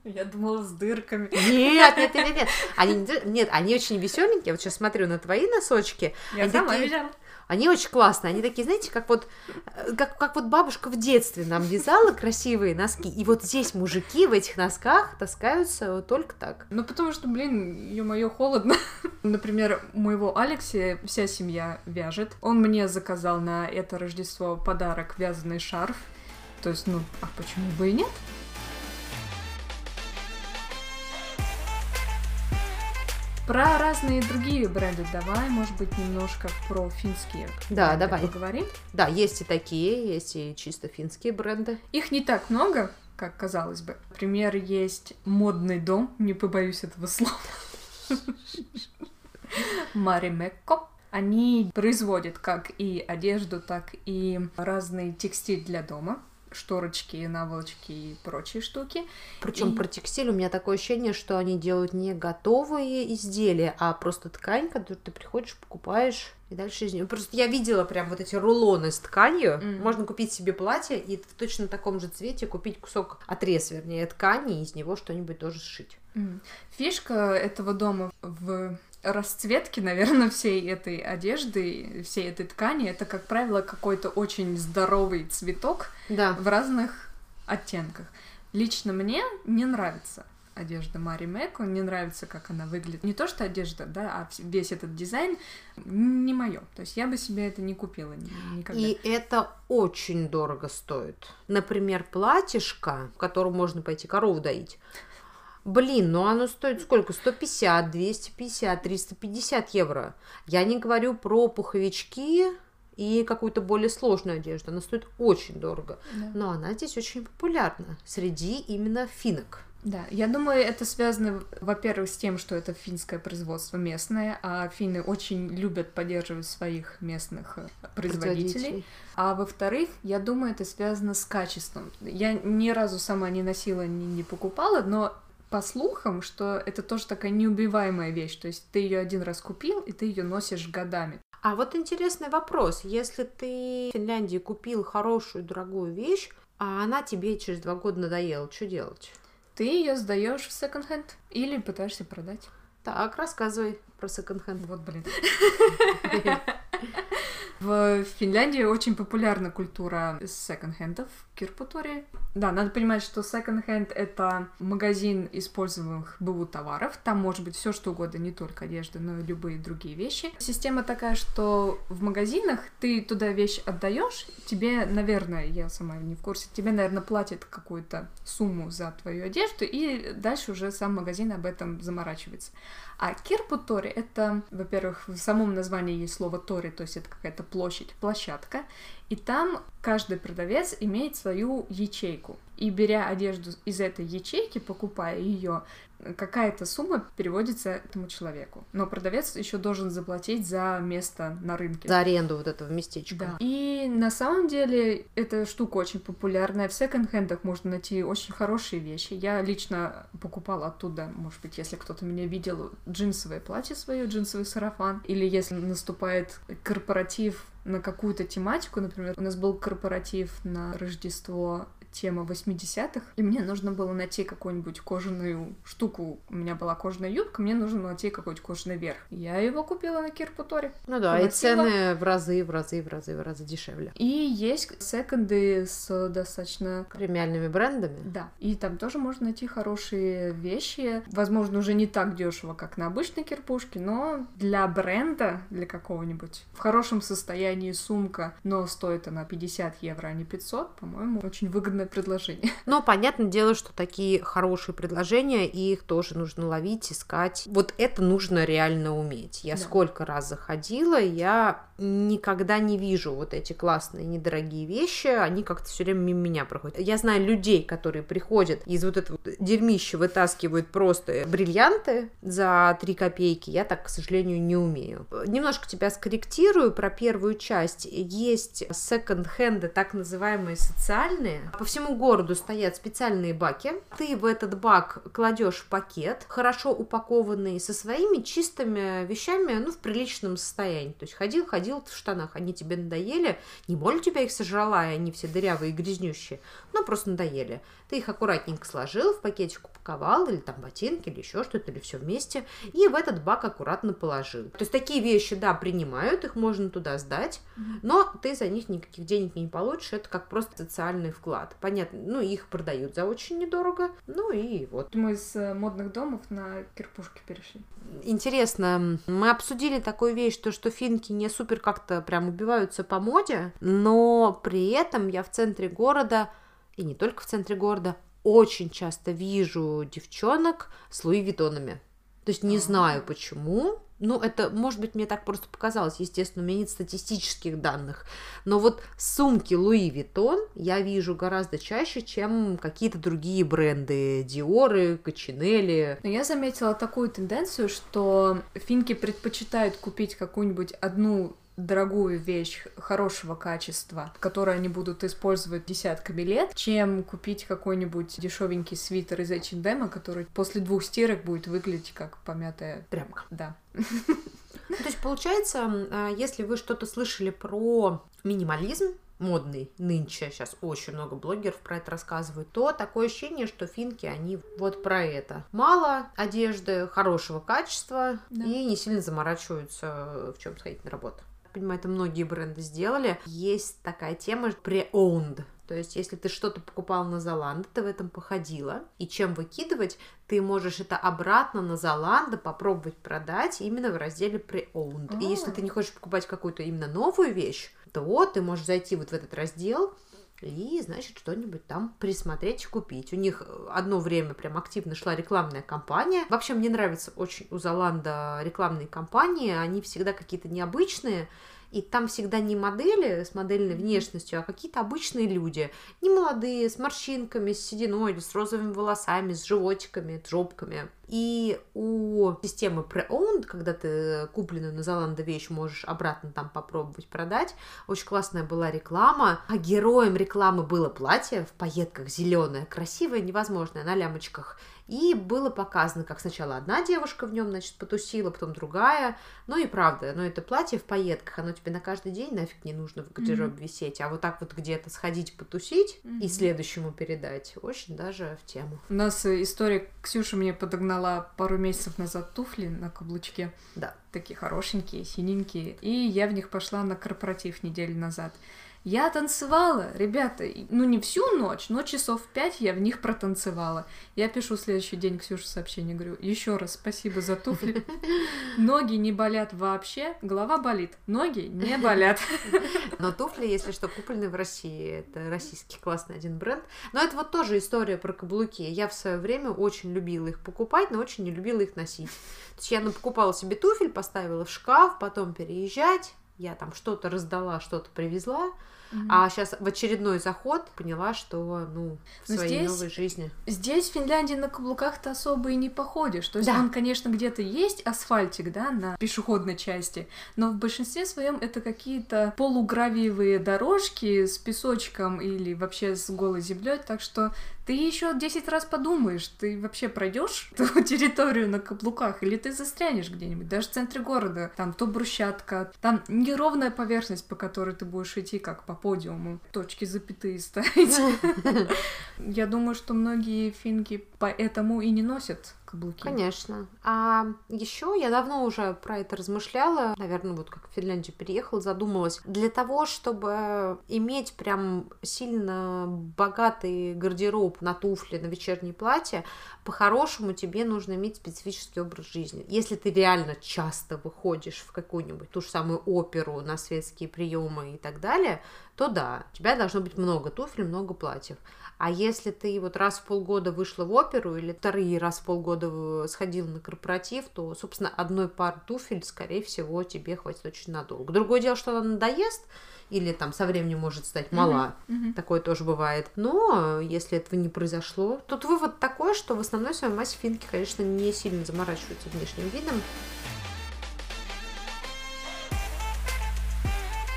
Я думала, с дырками. Нет, нет, нет, нет. Они, нет, они очень веселенькие. Вот сейчас смотрю на твои носочки. Я они сама такие- видела. Они очень классные, они такие, знаете, как вот, э, как, как вот бабушка в детстве нам вязала красивые носки, и вот здесь мужики в этих носках таскаются вот только так. Ну, потому что, блин, ё-моё, холодно. Например, у моего Алексе вся семья вяжет. Он мне заказал на это Рождество подарок вязаный шарф. То есть, ну, а почему бы и нет? Про разные другие бренды давай, может быть, немножко про финские Да, давай. поговорим. Да, есть и такие, есть и чисто финские бренды. Их не так много, как казалось бы. Например, есть модный дом, не побоюсь этого слова. Маримекко. Они производят как и одежду, так и разный текстиль для дома. Шторочки, наволочки и прочие штуки. Причем И- про текстиль у меня такое ощущение, что они делают не готовые изделия, а просто ткань, которую ты приходишь, покупаешь и дальше из нее. Просто я видела прям вот эти рулоны с тканью. Мгм. Можно купить себе платье и в точно таком же цвете купить кусок отрез, вернее, ткани и из него что-нибудь тоже сшить. М. Фишка этого дома в расцветке, наверное, всей этой одежды, всей этой ткани, это, как правило, какой-то очень здоровый цветок, Да. в разных оттенках. Лично мне не нравится одежда Мари Мэко, не нравится, как она выглядит. Не то, что одежда, да, а весь этот дизайн не мое. То есть я бы себе это не купила ни- никогда. И это очень дорого стоит. Например, платьишко, в котором можно пойти корову доить. Блин, ну оно стоит сколько? 150, 250, 350 евро. Я не говорю про пуховички и какую-то более сложную одежду. Она стоит очень дорого. Да. Но она здесь очень популярна среди именно финок. Да, я думаю, это связано, во-первых, с тем, что это финское производство местное, а финны очень любят поддерживать своих местных э, производителей. А во-вторых, я думаю, это связано с качеством. Я ни разу сама не носила, ни не покупала, но по слухам, что это тоже такая неубиваемая вещь. То есть ты ее один раз купил, и ты ее носишь годами. А вот интересный вопрос. Если ты в Финляндии купил хорошую, дорогую вещь, а она тебе через два года надоела, что делать? Ты ее сдаешь в секонд-хенд или пытаешься продать. Так, рассказывай про секонд-хенд. Вот, блин. В Финляндии очень популярна культура секонд-хендов в Кирпуторе. Да, надо понимать, что секонд-хенд — это магазин используемых БУ товаров. Там может быть все что угодно, не только одежда, но и любые другие вещи. Система такая, что в магазинах ты туда вещь отдаешь, тебе, наверное, я сама не в курсе, тебе, наверное, платят какую-то сумму за твою одежду, и дальше уже сам магазин об этом заморачивается. А Кирпутори — это, во-первых, в самом названии есть слово тори, то есть это какая-то площадь, площадка, и там каждый продавец имеет свою ячейку. И беря одежду из этой ячейки, покупая ее, какая-то сумма переводится этому человеку. Но продавец еще должен заплатить за место на рынке. За аренду вот этого местечка. Да. И на самом деле эта штука очень популярная. В секонд-хендах можно найти очень хорошие вещи. Я лично покупала оттуда, может быть, если кто-то меня видел, джинсовое платье свое, джинсовый сарафан. Или если наступает корпоратив на какую-то тематику, например, у нас был корпоратив на Рождество тема 80-х, и мне нужно было найти какую-нибудь кожаную штуку. У меня была кожаная юбка, мне нужно найти какой-нибудь кожаный верх. Я его купила на Кирпуторе. Ну да, и Хватило. цены в разы, в разы, в разы, в разы дешевле. И есть секонды с достаточно... Премиальными брендами. Да, и там тоже можно найти хорошие вещи. Возможно, уже не так дешево, как на обычной кирпушке, но для бренда, для какого-нибудь, в хорошем состоянии сумка, но стоит она 50 евро, а не 500, по-моему, очень выгодное предложение. Но понятное дело, что такие хорошие предложения, и их тоже нужно ловить, искать. Вот это нужно реально уметь. Я Да. сколько раз заходила, я никогда не вижу вот эти классные недорогие вещи, они как-то все время мимо меня проходят. Я знаю людей, которые приходят из вот этого дерьмища вытаскивают просто бриллианты за 3 копейки. Я так, к сожалению, не умею. Немножко тебя скорректирую про первую часть. Есть секонд-хенды, так называемые социальные. По всему городу стоят специальные баки. Ты в этот бак кладешь пакет, хорошо упакованный, со своими чистыми вещами, ну, в приличном состоянии. То есть ходил, ходил в штанах, они тебе надоели, не боль тебя их сожрала, и они все дырявые и грязнющие, но просто надоели. Ты их аккуратненько сложил, в пакетик упаковал, или там ботинки, или еще что-то, или все вместе, и в этот бак аккуратно положил. То есть такие вещи, да, принимают, их можно туда сдать, но ты за них никаких денег не получишь, это как просто социальный вклад. Понятно, ну, их продают за очень недорого, ну и вот. Мы из э, модных домов на кирпушки перешли. Интересно, мы обсудили такую вещь, то, что финки не супер как-то прям убиваются по моде, но при этом я в центре города и не только в центре города, очень часто вижу девчонок с Луи Виттонами. То есть не знаю почему, ну, это, может быть, мне так просто показалось. Естественно, у меня нет статистических данных. Но вот сумки Луи Виттон я вижу гораздо чаще, чем какие-то другие бренды. Диоры, Кучинелли. Но я заметила такую тенденцию, что финки предпочитают купить какую-нибудь одну дорогую вещь хорошего качества, которую они будут использовать десятками лет, чем купить какой-нибудь дешевенький свитер из H&M, который после двух стирок будет выглядеть как помятая тряпка. Да. Ну, то есть, получается, а, если вы что-то слышали про минимализм, модный нынче, сейчас очень много блогеров про это рассказывают, то такое ощущение, что финки, они вот про это. Мало одежды, хорошего качества да. и не сильно заморачиваются, в чем сходить на работу понимаю, это многие бренды сделали. Есть такая тема pre-owned. То есть, если ты что-то покупал на Zalando, ты в этом походила, и чем выкидывать, ты можешь это обратно на Zalando попробовать продать именно в разделе pre-owned. Oh. И если ты не хочешь покупать какую-то именно новую вещь, то ты можешь зайти вот в этот раздел, и, значит, что-нибудь там присмотреть и купить. У них одно время прям активно шла рекламная кампания. Вообще, мне нравится очень у Золанда рекламные кампании. Они всегда какие-то необычные. И там всегда не модели с модельной внешностью, а какие-то обычные люди. Не молодые, с морщинками, с сединой, с розовыми волосами, с животиками, с жопками. И у системы pre-owned, когда ты купленную на Золанда вещь можешь обратно там попробовать продать, очень классная была реклама. А героем рекламы было платье в пайетках зеленое, красивое, невозможное, на лямочках. И было показано, как сначала одна девушка в нем, значит, потусила, потом другая. Ну и правда, но это платье в пайетках, оно тебе на каждый день нафиг не нужно в гардеробе mm-hmm. висеть. А вот так вот где-то сходить потусить mm-hmm. и следующему передать, очень даже в тему. У нас э, история, Ксюша мне подогнала пару месяцев назад туфли на каблучке. Да. Такие хорошенькие, синенькие. И я в них пошла на корпоратив неделю назад. Я танцевала, ребята, ну не всю ночь, но часов пять я в них протанцевала. Я пишу следующий день Ксюше сообщение, говорю, еще раз спасибо за туфли. Ноги не болят вообще, голова болит, ноги не болят. Но туфли, если что, куплены в России. Это российский классный один бренд. Но это вот тоже история про каблуки. Я в свое время очень любила их покупать, но очень не любила их носить. То есть я ну, покупала себе туфель, поставила в шкаф, потом переезжать, я там что-то раздала, что-то привезла, Mm-hmm. А сейчас в очередной заход поняла, что, ну, в Но своей здесь, новой жизни. Здесь в Финляндии на каблуках-то особо и не походишь. То есть да. он, конечно, где-то есть асфальтик, да, на пешеходной части, но в большинстве своем это какие-то полугравиевые дорожки с песочком или вообще с голой землей, так что ты еще 10 раз подумаешь, ты вообще пройдешь ту территорию на каблуках, или ты застрянешь где-нибудь, даже в центре города, там то брусчатка, там неровная поверхность, по которой ты будешь идти как по подиуму, точки запятые ставить. Я думаю, что многие финки поэтому и не носят каблуки. Конечно. А еще я давно уже про это размышляла, наверное, вот как в Финляндию переехала, задумалась. Для того, чтобы иметь прям сильно богатый гардероб на туфли, на вечернее платье, по-хорошему тебе нужно иметь специфический образ жизни. Если ты реально часто выходишь в какую-нибудь ту же самую оперу на светские приемы и так далее, то да, у тебя должно быть много туфель, много платьев. А если ты вот раз в полгода вышла в оперу или вторые раз в полгода сходила на корпоратив, то, собственно, одной пары туфель, скорее всего, тебе хватит очень надолго. Другое дело, что она надоест, или там со временем может стать мала. Mm-hmm. Mm-hmm. Такое тоже бывает. Но если этого не произошло, тут вывод такой, что в основной своей массе финки, конечно, не сильно заморачиваются внешним видом.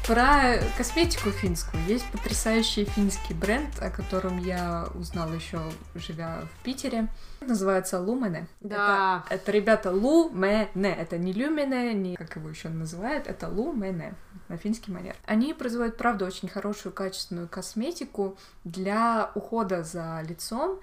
Про косметику финскую. Есть потрясающий финский бренд, о котором я узнала еще живя в Питере. Называется Лумене. Да. Это, это ребята Лумене. Это не Люмене, не как его еще называют, это Лумене на финский манер. Они производят, правда, очень хорошую, качественную косметику для ухода за лицом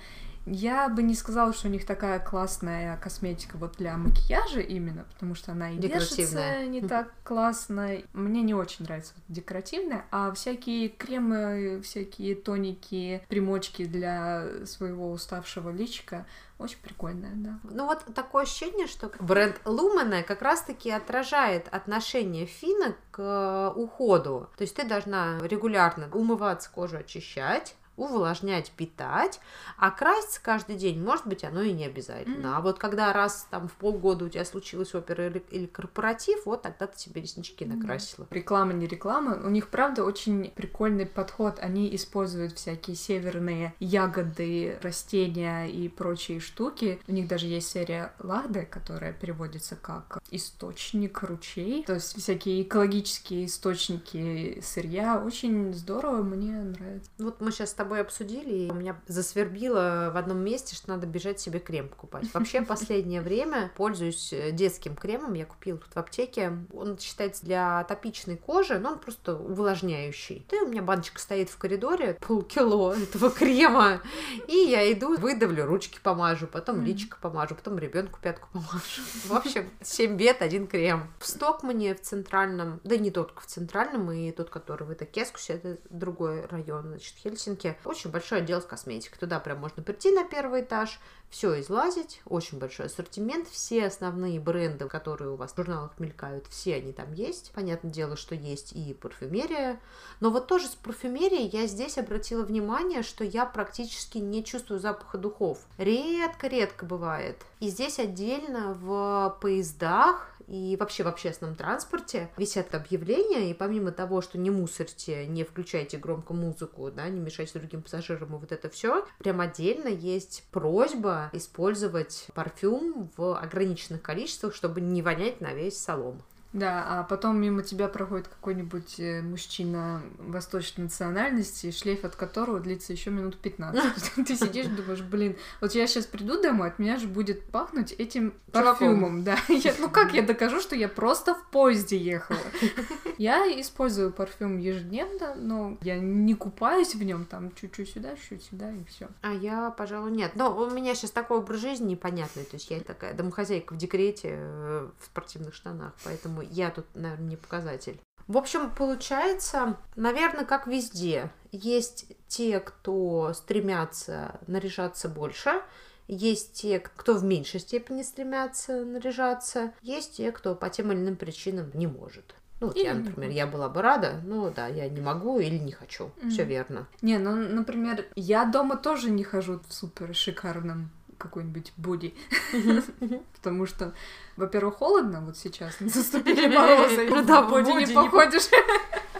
я бы не сказала, что у них такая классная косметика вот для макияжа именно, потому что она и держится не так классно. Мне не очень нравится вот декоративная, а всякие кремы, всякие тоники, примочки для своего уставшего личика очень прикольная, да. Ну вот такое ощущение, что бренд Lumene как раз-таки отражает отношение финна к э, уходу. То есть ты должна регулярно умываться, кожу очищать, увлажнять, питать, а краситься каждый день, может быть, оно и не обязательно. Mm-hmm. А вот когда раз там в полгода у тебя случилась опера или, или корпоратив, вот тогда ты себе реснички накрасила. Mm-hmm. Реклама не реклама. У них, правда, очень прикольный подход. Они используют всякие северные ягоды, растения и прочие штуки. У них даже есть серия Лахде, которая переводится как источник ручей. То есть всякие экологические источники сырья. Очень здорово, мне нравится. Вот мы сейчас с тобой тобой обсудили, и у меня засвербило в одном месте, что надо бежать себе крем покупать. Вообще, последнее время пользуюсь э, детским кремом, я купила тут в аптеке. Он считается для топичной кожи, но он просто увлажняющий. И у меня баночка стоит в коридоре, полкило этого крема, и я иду, выдавлю, ручки помажу, потом личико помажу, потом ребенку пятку помажу. В общем, 7 бед, один крем. В Стокмане, в центральном, да не только в центральном, и тот, который в Итакескусе, это другой район, значит, Хельсинки, очень большой отдел с косметикой. Туда прям можно прийти на первый этаж, все излазить, очень большой ассортимент, все основные бренды, которые у вас в журналах мелькают, все они там есть. Понятное дело, что есть и парфюмерия, но вот тоже с парфюмерией я здесь обратила внимание, что я практически не чувствую запаха духов. Редко-редко бывает. И здесь отдельно в поездах и вообще в общественном транспорте висят объявления, и помимо того, что не мусорьте, не включайте громко музыку, да, не мешайте другим пассажирам и вот это все, прям отдельно есть просьба использовать парфюм в ограниченных количествах, чтобы не вонять на весь салон. Да, а потом мимо тебя проходит какой-нибудь э, мужчина восточной национальности, шлейф от которого длится еще минут 15. Ты сидишь и думаешь, блин, вот я сейчас приду домой, от меня же будет пахнуть этим парфюмом, да. ну как я докажу, что я просто в поезде ехала? Я использую парфюм ежедневно, но я не купаюсь в нем, там чуть-чуть сюда, чуть сюда и все. А я, пожалуй, нет. Но у меня сейчас такой образ жизни непонятный, то есть я такая домохозяйка в декрете э, в спортивных штанах, поэтому поэтому я тут, наверное, не показатель. В общем, получается, наверное, как везде, есть те, кто стремятся наряжаться больше, есть те, кто в меньшей степени стремятся наряжаться, есть те, кто по тем или иным причинам не может. Ну, вот я, например, я была бы рада, но да, я не могу или не хочу. Mm-hmm. Все верно. Не, ну, например, я дома тоже не хожу в супер шикарном какой-нибудь боди. Потому что, во-первых, холодно вот сейчас, заступили морозы, и да, боди не походишь.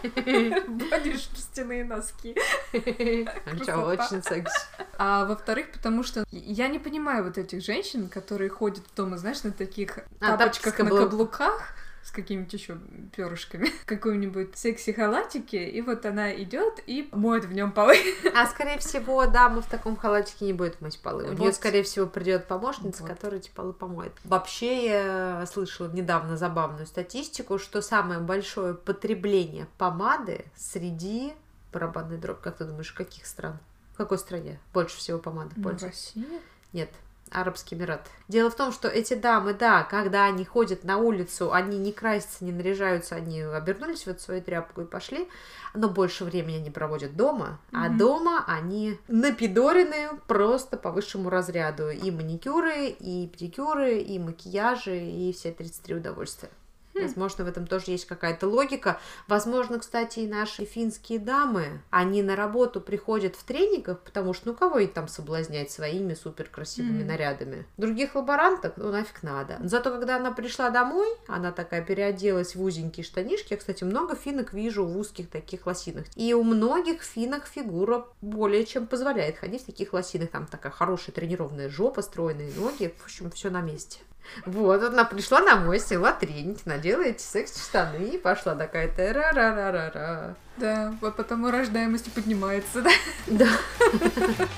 Боди шерстяные носки. Очень секси. А во-вторых, потому что я не понимаю вот этих женщин, которые ходят дома, знаешь, на таких а, тапочках на каблуках, с какими-то еще перышками, какой-нибудь секси-халатике, и вот она идет и моет в нем полы. А скорее всего, дама в таком халатике не будет мыть полы. У вот. нее, скорее всего, придет помощница, вот. которая эти полы помоет. Вообще, я слышала недавно забавную статистику, что самое большое потребление помады среди барабанной дробь, как ты думаешь, каких стран? В какой стране больше всего помады ну, пользуются? Россия? Нет, Арабский Эмират. Дело в том, что эти дамы, да, когда они ходят на улицу, они не красятся, не наряжаются, они обернулись в эту свою тряпку и пошли, но больше времени они проводят дома, mm-hmm. а дома они напидорены просто по высшему разряду. И маникюры, и педикюры, и макияжи, и все 33 удовольствия. Хм. Возможно, в этом тоже есть какая-то логика. Возможно, кстати, и наши финские дамы, они на работу приходят в тренингах, потому что ну кого их там соблазнять своими суперкрасивыми mm. нарядами? Других лаборанток, ну нафиг надо. Зато когда она пришла домой, она такая переоделась в узенькие штанишки. Я, кстати, много финок вижу в узких таких лосинах. И у многих финок фигура более чем позволяет ходить в таких лосинах. Там такая хорошая тренированная жопа, стройные ноги. В общем, все на месте. Вот, она пришла домой, села тренить, надела эти секс-штаны и пошла такая ра ра ра ра ра Да, вот потому рождаемость поднимается, да? Да.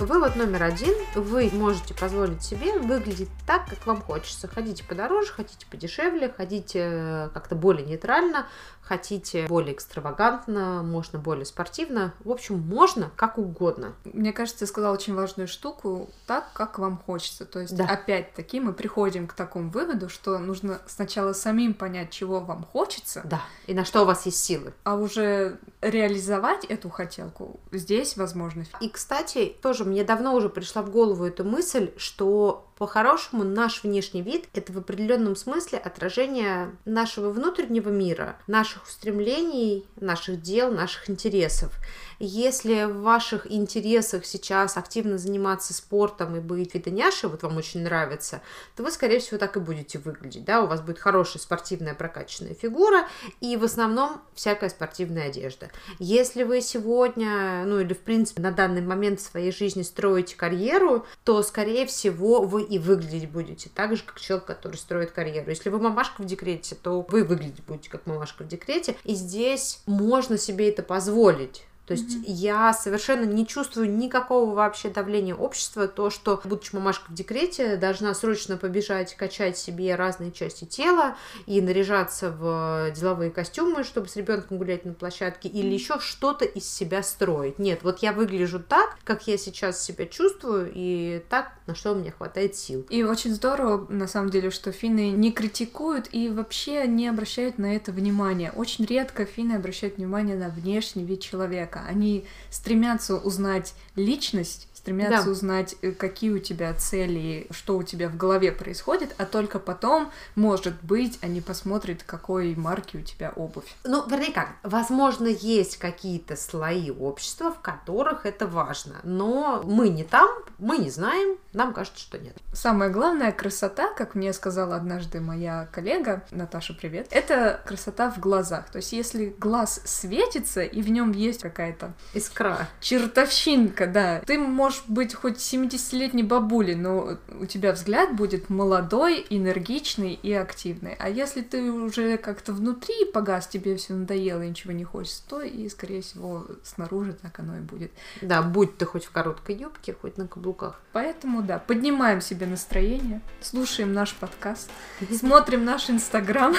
Вывод номер один. Вы можете позволить себе выглядеть так, как вам хочется. Хотите подороже, хотите подешевле, хотите э, как-то более нейтрально, хотите более экстравагантно, можно более спортивно. В общем, можно как угодно. Мне кажется, ты сказала очень важную штуку, так, как вам хочется. То есть, да. опять-таки, мы приходим к такому выводу, что нужно сначала самим понять, чего вам хочется. Да, и на что у вас есть силы. А уже реализовать эту хотелку здесь возможность. И, кстати, тоже мне давно уже пришла в голову эта мысль, что по-хорошему, наш внешний вид — это в определенном смысле отражение нашего внутреннего мира, наших устремлений, наших дел, наших интересов. Если в ваших интересах сейчас активно заниматься спортом и быть фитоняшей, вот вам очень нравится, то вы, скорее всего, так и будете выглядеть, да, у вас будет хорошая спортивная прокачанная фигура и в основном всякая спортивная одежда. Если вы сегодня, ну или в принципе на данный момент в своей жизни строите карьеру, то, скорее всего, вы и выглядеть будете так же, как человек, который строит карьеру. Если вы мамашка в декрете, то вы выглядеть будете как мамашка в декрете. И здесь можно себе это позволить. То есть mm-hmm. я совершенно не чувствую никакого вообще давления общества, то, что, будучи мамашкой в декрете, должна срочно побежать, качать себе разные части тела и наряжаться в деловые костюмы, чтобы с ребенком гулять на площадке, или еще что-то из себя строить. Нет, вот я выгляжу так, как я сейчас себя чувствую, и так, на что у меня хватает сил. И очень здорово, на самом деле, что финны не критикуют и вообще не обращают на это внимания. Очень редко финны обращают внимание на внешний вид человека они стремятся узнать личность стремятся да. узнать, э, какие у тебя цели, что у тебя в голове происходит, а только потом, может быть, они посмотрят, какой марки у тебя обувь. Ну, вернее как, возможно, есть какие-то слои общества, в которых это важно, но мы не там, мы не знаем, нам кажется, что нет. Самая главная красота, как мне сказала однажды моя коллега, Наташа, привет, это красота в глазах. То есть, если глаз светится, и в нем есть какая-то искра, чертовщинка, да, ты можешь можешь быть хоть 70-летней бабулей, но у тебя взгляд будет молодой, энергичный и активный. А если ты уже как-то внутри погас, тебе все надоело и ничего не хочется, то и, скорее всего, снаружи так оно и будет. Да, будь ты хоть в короткой юбке, хоть на каблуках. Поэтому, да, поднимаем себе настроение, слушаем наш подкаст, смотрим наш инстаграм.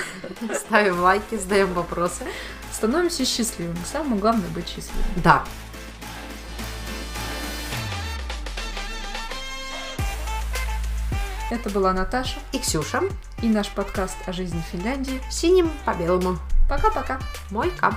Ставим лайки, задаем вопросы. Становимся счастливыми. Самое главное быть счастливым. Да. Это была Наташа и Ксюша. И наш подкаст о жизни в Финляндии. Синим по белому. Пока-пока. Мойка.